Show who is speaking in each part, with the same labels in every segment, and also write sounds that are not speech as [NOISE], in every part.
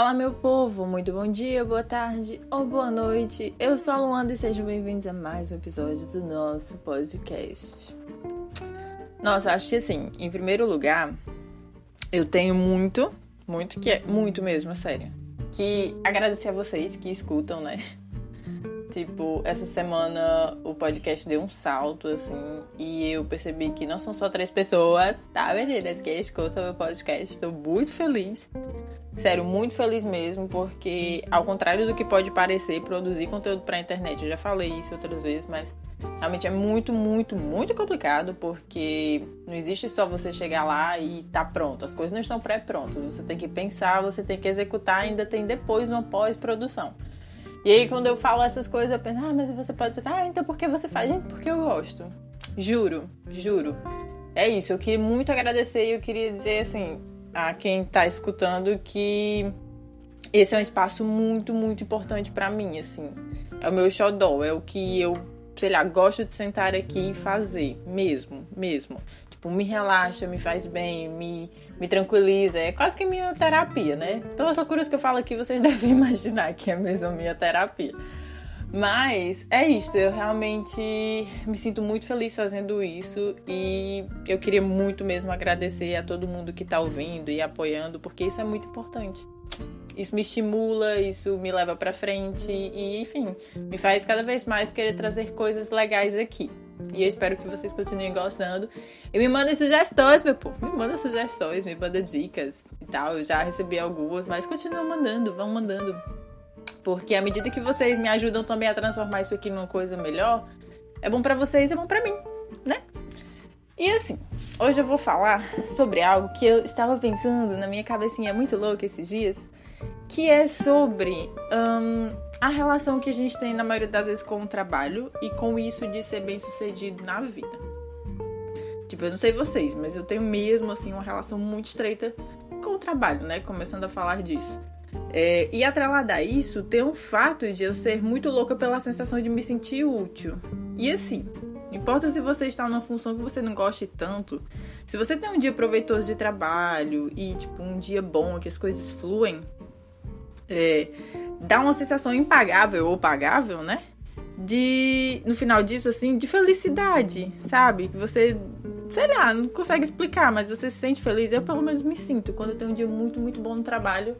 Speaker 1: Olá, meu povo, muito bom dia, boa tarde ou boa noite. Eu sou a Luanda e sejam bem-vindos a mais um episódio do nosso podcast. Nossa, acho que assim, em primeiro lugar, eu tenho muito, muito que é muito mesmo, sério, que agradecer a vocês que escutam, né? [LAUGHS] Tipo, essa semana o podcast deu um salto, assim, e eu percebi que não são só três pessoas, tá, meninas, que escutam o meu podcast. Estou muito feliz. Sério, muito feliz mesmo, porque ao contrário do que pode parecer, produzir conteúdo pra internet, eu já falei isso outras vezes, mas realmente é muito, muito, muito complicado, porque não existe só você chegar lá e tá pronto. As coisas não estão pré-prontas. Você tem que pensar, você tem que executar, ainda tem depois uma pós-produção. E aí, quando eu falo essas coisas, eu penso, ah, mas você pode pensar, ah, então por que você faz? Porque eu gosto. Juro, juro. É isso, eu queria muito agradecer e eu queria dizer, assim, a quem tá escutando que esse é um espaço muito, muito importante para mim, assim. É o meu xodó, é o que eu, sei lá, gosto de sentar aqui e fazer, mesmo, mesmo. Tipo, me relaxa, me faz bem, me, me tranquiliza. É quase que minha terapia, né? Pelas loucuras que eu falo aqui, vocês [LAUGHS] devem imaginar que é mesmo minha terapia. Mas é isso, eu realmente me sinto muito feliz fazendo isso e eu queria muito mesmo agradecer a todo mundo que tá ouvindo e apoiando, porque isso é muito importante. Isso me estimula, isso me leva para frente e, enfim, me faz cada vez mais querer trazer coisas legais aqui. E eu espero que vocês continuem gostando. E me mandem sugestões, meu povo. Me manda sugestões, me manda dicas e tal. Eu já recebi algumas, mas continuam mandando, vão mandando. Porque à medida que vocês me ajudam também a transformar isso aqui numa coisa melhor, é bom para vocês, é bom para mim, né? E assim, hoje eu vou falar sobre algo que eu estava pensando na minha cabecinha muito louca esses dias, que é sobre um, a relação que a gente tem na maioria das vezes com o trabalho e com isso de ser bem sucedido na vida. Tipo, eu não sei vocês, mas eu tenho mesmo assim uma relação muito estreita com o trabalho, né? Começando a falar disso. É, e atrelada a isso, tem o fato de eu ser muito louca pela sensação de me sentir útil. E assim, importa se você está numa função que você não goste tanto, se você tem um dia proveitoso de trabalho e, tipo, um dia bom, que as coisas fluem, é, dá uma sensação impagável ou pagável, né? De, no final disso, assim, de felicidade, sabe? Que você, sei lá, não consegue explicar, mas você se sente feliz. Eu, pelo menos, me sinto. Quando eu tenho um dia muito, muito bom no trabalho,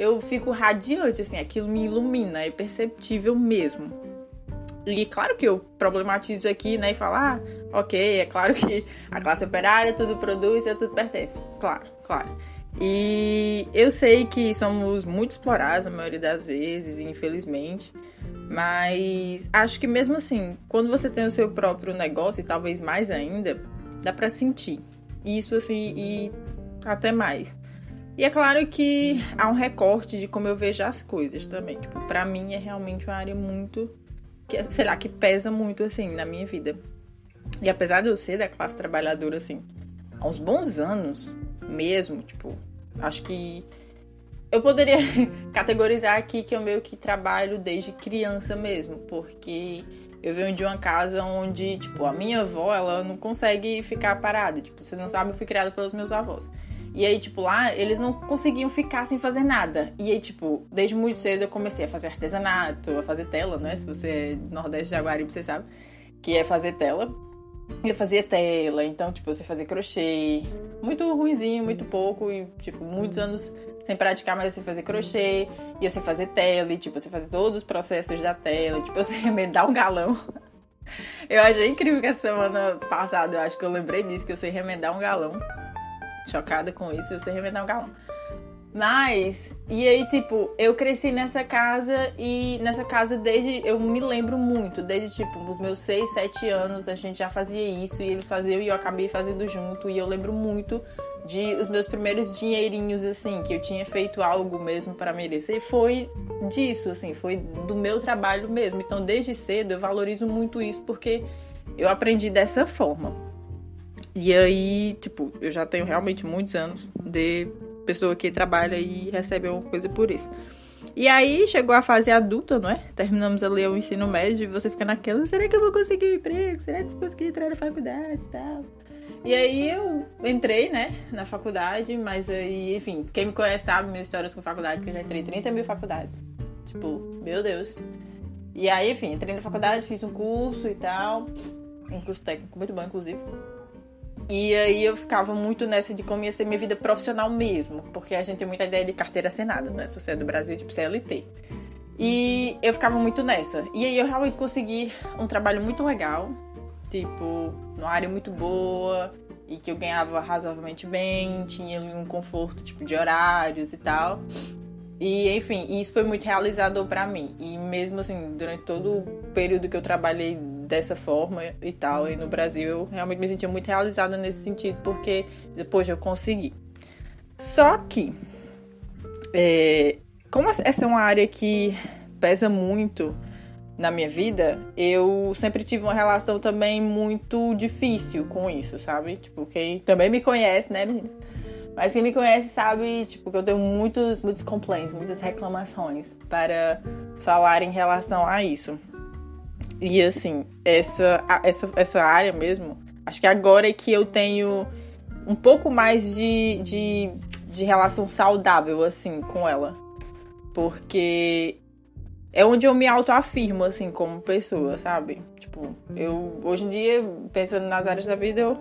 Speaker 1: eu fico radiante, assim, aquilo me ilumina, é perceptível mesmo. E claro que eu problematizo aqui, né, e falo, ah, ok, é claro que a classe operária tudo produz e tudo pertence. Claro, claro. E eu sei que somos muito explorados a maioria das vezes, infelizmente. Mas acho que mesmo assim, quando você tem o seu próprio negócio, e talvez mais ainda, dá para sentir. Isso assim, e até mais. E é claro que há um recorte de como eu vejo as coisas também. Tipo, pra mim é realmente uma área muito. Que, sei lá, que pesa muito, assim, na minha vida. E apesar de eu ser da classe trabalhadora, assim, há uns bons anos mesmo, tipo, acho que eu poderia [LAUGHS] categorizar aqui que eu meio que trabalho desde criança mesmo, porque eu venho de uma casa onde, tipo, a minha avó, ela não consegue ficar parada. Tipo, vocês não sabem, eu fui criada pelos meus avós. E aí, tipo, lá eles não conseguiam ficar sem fazer nada. E aí, tipo, desde muito cedo eu comecei a fazer artesanato, a fazer tela, né? Se você é nordeste de Jaguaribe, você sabe que é fazer tela. Eu fazia tela, então, tipo, você fazia crochê. Muito ruizinho, muito pouco, e, tipo, muitos anos sem praticar, mas você fazer crochê, e eu sei fazer tela, e, tipo, você fazer todos os processos da tela, tipo, eu sei [LAUGHS] remendar um galão. Eu achei incrível que a semana passada, eu acho que eu lembrei disso, que eu sei remendar um galão. Chocada com isso, eu sei um galão. Mas, e aí, tipo, eu cresci nessa casa e nessa casa desde. Eu me lembro muito, desde tipo, os meus 6, 7 anos a gente já fazia isso e eles faziam e eu acabei fazendo junto. E eu lembro muito de os meus primeiros dinheirinhos, assim, que eu tinha feito algo mesmo para merecer. Foi disso, assim, foi do meu trabalho mesmo. Então, desde cedo eu valorizo muito isso porque eu aprendi dessa forma. E aí, tipo, eu já tenho realmente muitos anos de pessoa que trabalha e recebe alguma coisa por isso. E aí chegou a fase adulta, não é? Terminamos ali o ensino médio e você fica naquela, será que eu vou conseguir um emprego? Será que eu vou conseguir entrar na faculdade e tal? E aí eu entrei, né, na faculdade, mas aí, enfim, quem me conhece sabe minhas histórias com faculdade, que eu já entrei em 30 mil faculdades. Tipo, meu Deus. E aí, enfim, entrei na faculdade, fiz um curso e tal. Um curso técnico muito bom, inclusive. E aí eu ficava muito nessa de como ia ser minha vida profissional mesmo, porque a gente tem muita ideia de carteira assinada, né? Se você é do Brasil, tipo CLT. E eu ficava muito nessa. E aí eu realmente consegui um trabalho muito legal, tipo, numa área muito boa, e que eu ganhava razoavelmente bem, tinha um conforto, tipo, de horários e tal. E, enfim, isso foi muito realizador para mim. E mesmo assim, durante todo o período que eu trabalhei dessa forma e tal, e no Brasil, eu realmente me sentia muito realizada nesse sentido, porque depois eu consegui. Só que, é, como essa é uma área que pesa muito na minha vida, eu sempre tive uma relação também muito difícil com isso, sabe? Tipo, quem também me conhece, né, meninas? Mas quem me conhece sabe, tipo, que eu tenho muitos, muitos complaints, muitas reclamações para falar em relação a isso. E assim, essa, essa, essa área mesmo, acho que agora é que eu tenho um pouco mais de, de, de relação saudável, assim, com ela. Porque é onde eu me autoafirmo, assim, como pessoa, sabe? Tipo, eu, hoje em dia, pensando nas áreas da vida, eu,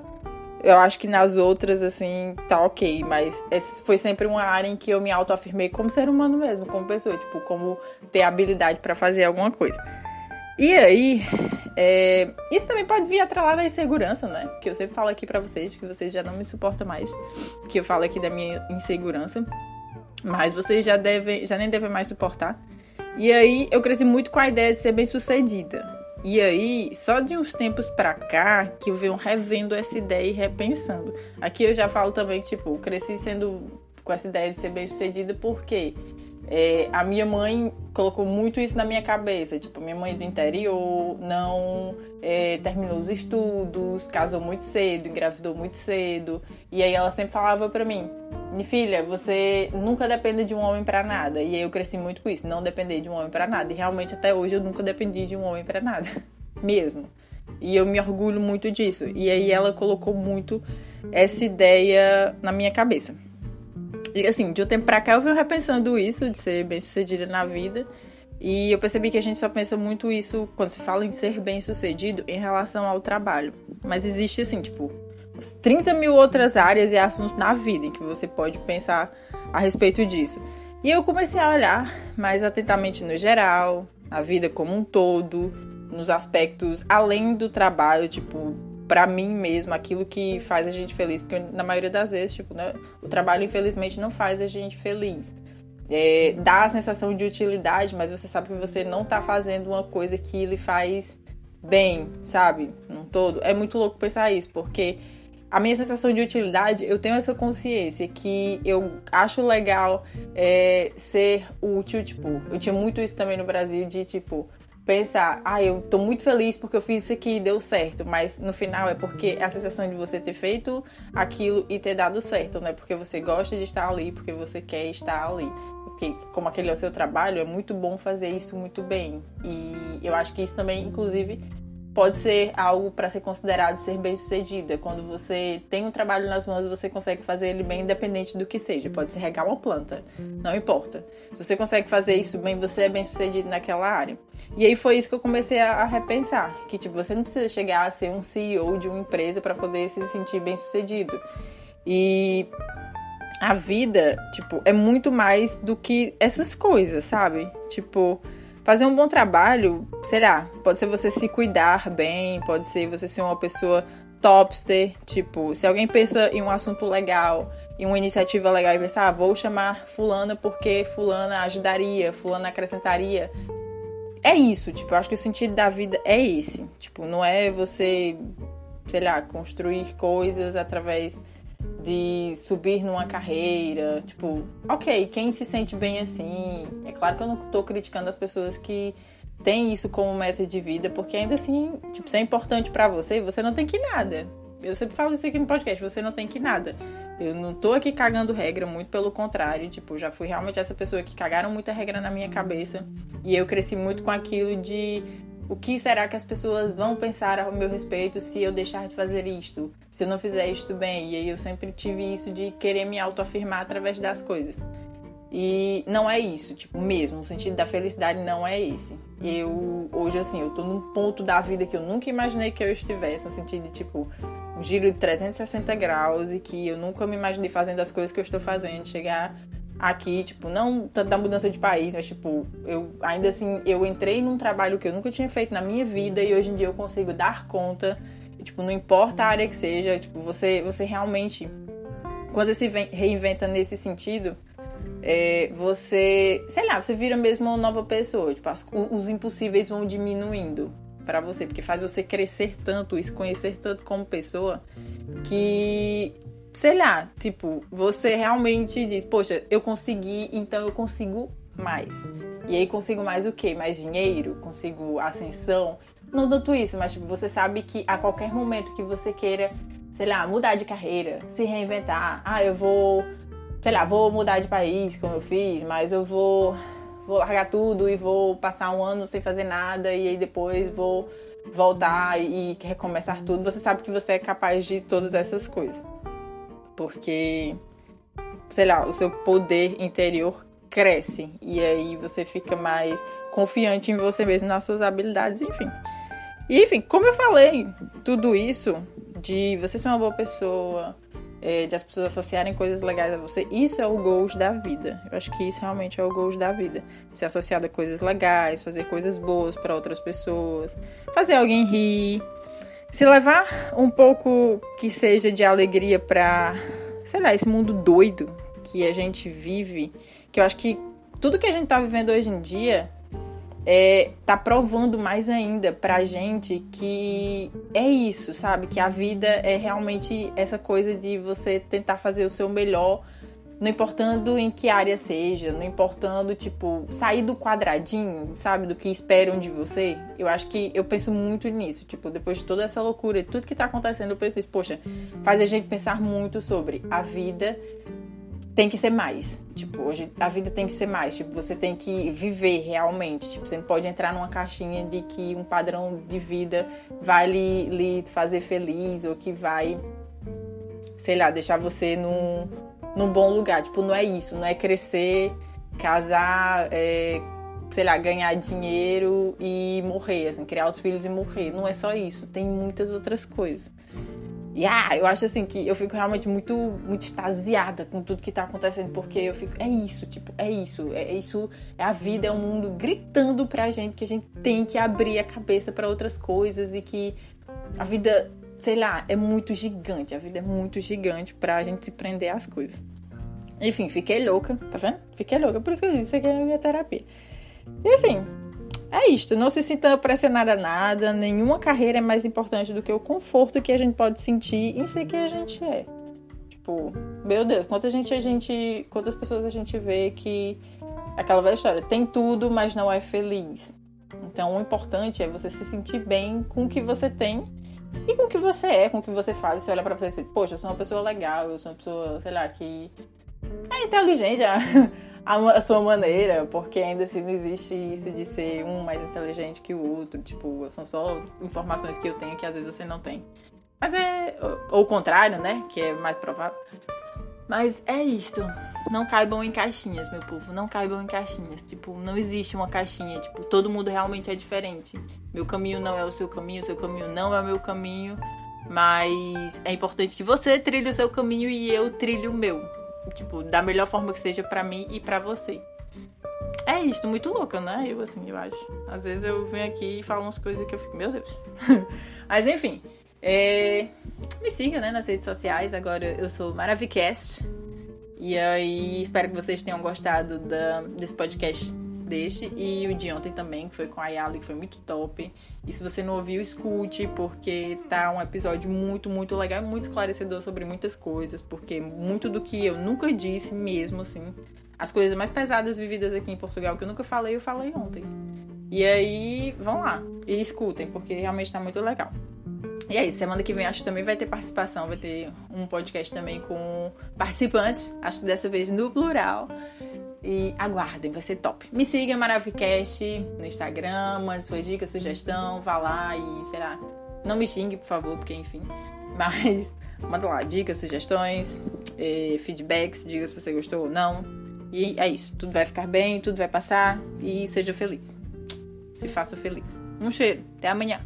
Speaker 1: eu acho que nas outras, assim, tá ok. Mas essa foi sempre uma área em que eu me autoafirmei como ser humano mesmo, como pessoa. Tipo, como ter habilidade para fazer alguma coisa. E aí, é, isso também pode vir atrelado à insegurança, né? Porque eu sempre falo aqui para vocês que vocês já não me suportam mais, que eu falo aqui da minha insegurança, mas vocês já devem, já nem devem mais suportar. E aí, eu cresci muito com a ideia de ser bem-sucedida. E aí, só de uns tempos pra cá, que eu venho revendo essa ideia e repensando. Aqui eu já falo também que, tipo, cresci sendo com essa ideia de ser bem-sucedida porque é, a minha mãe colocou muito isso na minha cabeça. Tipo, minha mãe do interior não é, terminou os estudos, casou muito cedo, engravidou muito cedo. E aí ela sempre falava pra mim: filha, você nunca depende de um homem para nada. E aí eu cresci muito com isso, não depender de um homem para nada. E realmente até hoje eu nunca dependi de um homem para nada, [LAUGHS] mesmo. E eu me orgulho muito disso. E aí ela colocou muito essa ideia na minha cabeça. E assim, de um tempo pra cá eu venho repensando isso, de ser bem sucedida na vida. E eu percebi que a gente só pensa muito isso quando se fala em ser bem sucedido em relação ao trabalho. Mas existe assim, tipo, 30 mil outras áreas e assuntos na vida em que você pode pensar a respeito disso. E eu comecei a olhar mais atentamente no geral, a vida como um todo, nos aspectos além do trabalho, tipo, para mim mesmo, aquilo que faz a gente feliz, porque na maioria das vezes, tipo, né, o trabalho infelizmente não faz a gente feliz. É, dá a sensação de utilidade, mas você sabe que você não tá fazendo uma coisa que lhe faz bem, sabe? Num todo. É muito louco pensar isso, porque a minha sensação de utilidade, eu tenho essa consciência que eu acho legal é, ser útil, tipo, eu tinha muito isso também no Brasil de tipo, pensar, ah, eu tô muito feliz porque eu fiz isso aqui e deu certo, mas no final é porque é a sensação de você ter feito aquilo e ter dado certo, né? Porque você gosta de estar ali, porque você quer estar ali. Porque como aquele é o seu trabalho, é muito bom fazer isso muito bem. E eu acho que isso também, inclusive, pode ser algo para ser considerado ser bem sucedido. É quando você tem um trabalho nas mãos e você consegue fazer ele bem independente do que seja. Pode ser regar uma planta, não importa. Se você consegue fazer isso bem, você é bem sucedido naquela área. E aí foi isso que eu comecei a, repensar, que tipo, você não precisa chegar a ser um CEO de uma empresa para poder se sentir bem sucedido. E a vida, tipo, é muito mais do que essas coisas, sabe? Tipo, fazer um bom trabalho, sei lá, pode ser você se cuidar bem, pode ser você ser uma pessoa topster, tipo, se alguém pensa em um assunto legal, em uma iniciativa legal e pensar, ah, vou chamar fulana porque fulana ajudaria, fulana acrescentaria. É isso, tipo, eu acho que o sentido da vida é esse. Tipo, não é você, sei lá, construir coisas através de subir numa carreira, tipo, ok, quem se sente bem assim? É claro que eu não tô criticando as pessoas que têm isso como meta de vida, porque ainda assim, tipo, se é importante para você, você não tem que nada. Eu sempre falo isso aqui no podcast, você não tem que nada. Eu não tô aqui cagando regra, muito pelo contrário. Tipo, já fui realmente essa pessoa que cagaram muita regra na minha cabeça. E eu cresci muito com aquilo de o que será que as pessoas vão pensar ao meu respeito se eu deixar de fazer isto? Se eu não fizer isto bem? E aí eu sempre tive isso de querer me autoafirmar através das coisas. E não é isso, tipo, mesmo, o sentido da felicidade não é esse. Eu, hoje, assim, eu tô num ponto da vida que eu nunca imaginei que eu estivesse, no sentido de, tipo, um giro de 360 graus e que eu nunca me imaginei fazendo as coisas que eu estou fazendo, chegar aqui, tipo, não tanto da mudança de país, mas, tipo, eu, ainda assim, eu entrei num trabalho que eu nunca tinha feito na minha vida e hoje em dia eu consigo dar conta, e, tipo, não importa a área que seja, tipo, você, você realmente, quando você se reinventa nesse sentido é, você, sei lá, você vira mesmo uma nova pessoa. Tipo, as, os impossíveis vão diminuindo para você, porque faz você crescer tanto se conhecer tanto como pessoa que, sei lá, tipo, você realmente diz, poxa, eu consegui, então eu consigo mais. E aí consigo mais o quê? Mais dinheiro? Consigo ascensão? Não tanto isso, mas tipo, você sabe que a qualquer momento que você queira, sei lá, mudar de carreira, se reinventar, ah, eu vou sei lá, vou mudar de país, como eu fiz, mas eu vou, vou largar tudo e vou passar um ano sem fazer nada e aí depois vou voltar e recomeçar tudo. Você sabe que você é capaz de todas essas coisas. Porque, sei lá, o seu poder interior cresce e aí você fica mais confiante em você mesmo, nas suas habilidades, enfim. E, enfim, como eu falei, tudo isso de você ser uma boa pessoa, é, de as pessoas associarem coisas legais a você, isso é o goals da vida. Eu acho que isso realmente é o goals da vida. Ser associado a coisas legais, fazer coisas boas para outras pessoas, fazer alguém rir, se levar um pouco que seja de alegria para, sei lá, esse mundo doido que a gente vive, que eu acho que tudo que a gente tá vivendo hoje em dia é, tá provando mais ainda pra gente que é isso, sabe? Que a vida é realmente essa coisa de você tentar fazer o seu melhor, não importando em que área seja, não importando, tipo, sair do quadradinho, sabe? Do que esperam de você. Eu acho que eu penso muito nisso, tipo, depois de toda essa loucura e tudo que tá acontecendo, eu penso nisso, poxa, faz a gente pensar muito sobre a vida tem que ser mais. Tipo, hoje a vida tem que ser mais. Tipo, você tem que viver realmente. Tipo, você não pode entrar numa caixinha de que um padrão de vida vai lhe, lhe fazer feliz ou que vai, sei lá, deixar você num, num bom lugar. Tipo, não é isso. Não é crescer, casar, é, sei lá, ganhar dinheiro e morrer, assim, criar os filhos e morrer. Não é só isso. Tem muitas outras coisas. E ah, eu acho assim que eu fico realmente muito, muito extasiada com tudo que tá acontecendo, porque eu fico, é isso, tipo, é isso, é isso, é a vida, é o mundo gritando pra gente que a gente tem que abrir a cabeça para outras coisas e que a vida, sei lá, é muito gigante, a vida é muito gigante pra gente se prender às coisas. Enfim, fiquei louca, tá vendo? Fiquei louca, por isso que eu disse, aqui é a minha terapia. E assim, é isto, não se sinta pressionada a nada, nenhuma carreira é mais importante do que o conforto que a gente pode sentir em ser quem a gente é. Tipo, meu Deus, quanta gente a gente. Quantas pessoas a gente vê que. Aquela velha história, tem tudo, mas não é feliz. Então o importante é você se sentir bem com o que você tem e com o que você é, com o que você faz. Você olha pra você e diz, poxa, eu sou uma pessoa legal, eu sou uma pessoa, sei lá, que é inteligente. a, sua maneira, porque ainda assim não existe isso de ser um mais inteligente que o outro. Tipo, são só informações que eu tenho que às vezes você não tem. Mas é. Ou o contrário, né? Que é mais provável. Mas é isto. Não caibam em caixinhas, meu povo. Não caibam em caixinhas. Tipo, não existe uma caixinha. Tipo, todo mundo realmente é diferente. Meu caminho não é o seu caminho, seu caminho não é o meu caminho. Mas é importante que você trilhe o seu caminho e eu trilhe o meu. Tipo, da melhor forma que seja para mim e para você. É isto, muito louca, né? Eu, assim, eu acho. Às vezes eu venho aqui e falo umas coisas que eu fico, meu Deus. [LAUGHS] Mas enfim, é... me siga, né, nas redes sociais. Agora eu sou Maravicast. E aí, espero que vocês tenham gostado da, desse podcast deste e o de ontem também, que foi com a Yali, que foi muito top. E se você não ouviu, escute, porque tá um episódio muito, muito legal, muito esclarecedor sobre muitas coisas, porque muito do que eu nunca disse mesmo, assim, as coisas mais pesadas vividas aqui em Portugal que eu nunca falei, eu falei ontem. E aí, vão lá e escutem, porque realmente tá muito legal. E é isso, semana que vem acho que também vai ter participação, vai ter um podcast também com participantes, acho que dessa vez no plural. E aguardem, vai ser top. Me siga, Maravicast, no Instagram, mande sua dica, sugestão, vá lá e, sei lá, não me xingue, por favor, porque enfim. Mas [LAUGHS] manda lá dicas, sugestões, eh, feedbacks, diga se você gostou ou não. E é isso, tudo vai ficar bem, tudo vai passar e seja feliz. Se faça feliz. Um cheiro, até amanhã.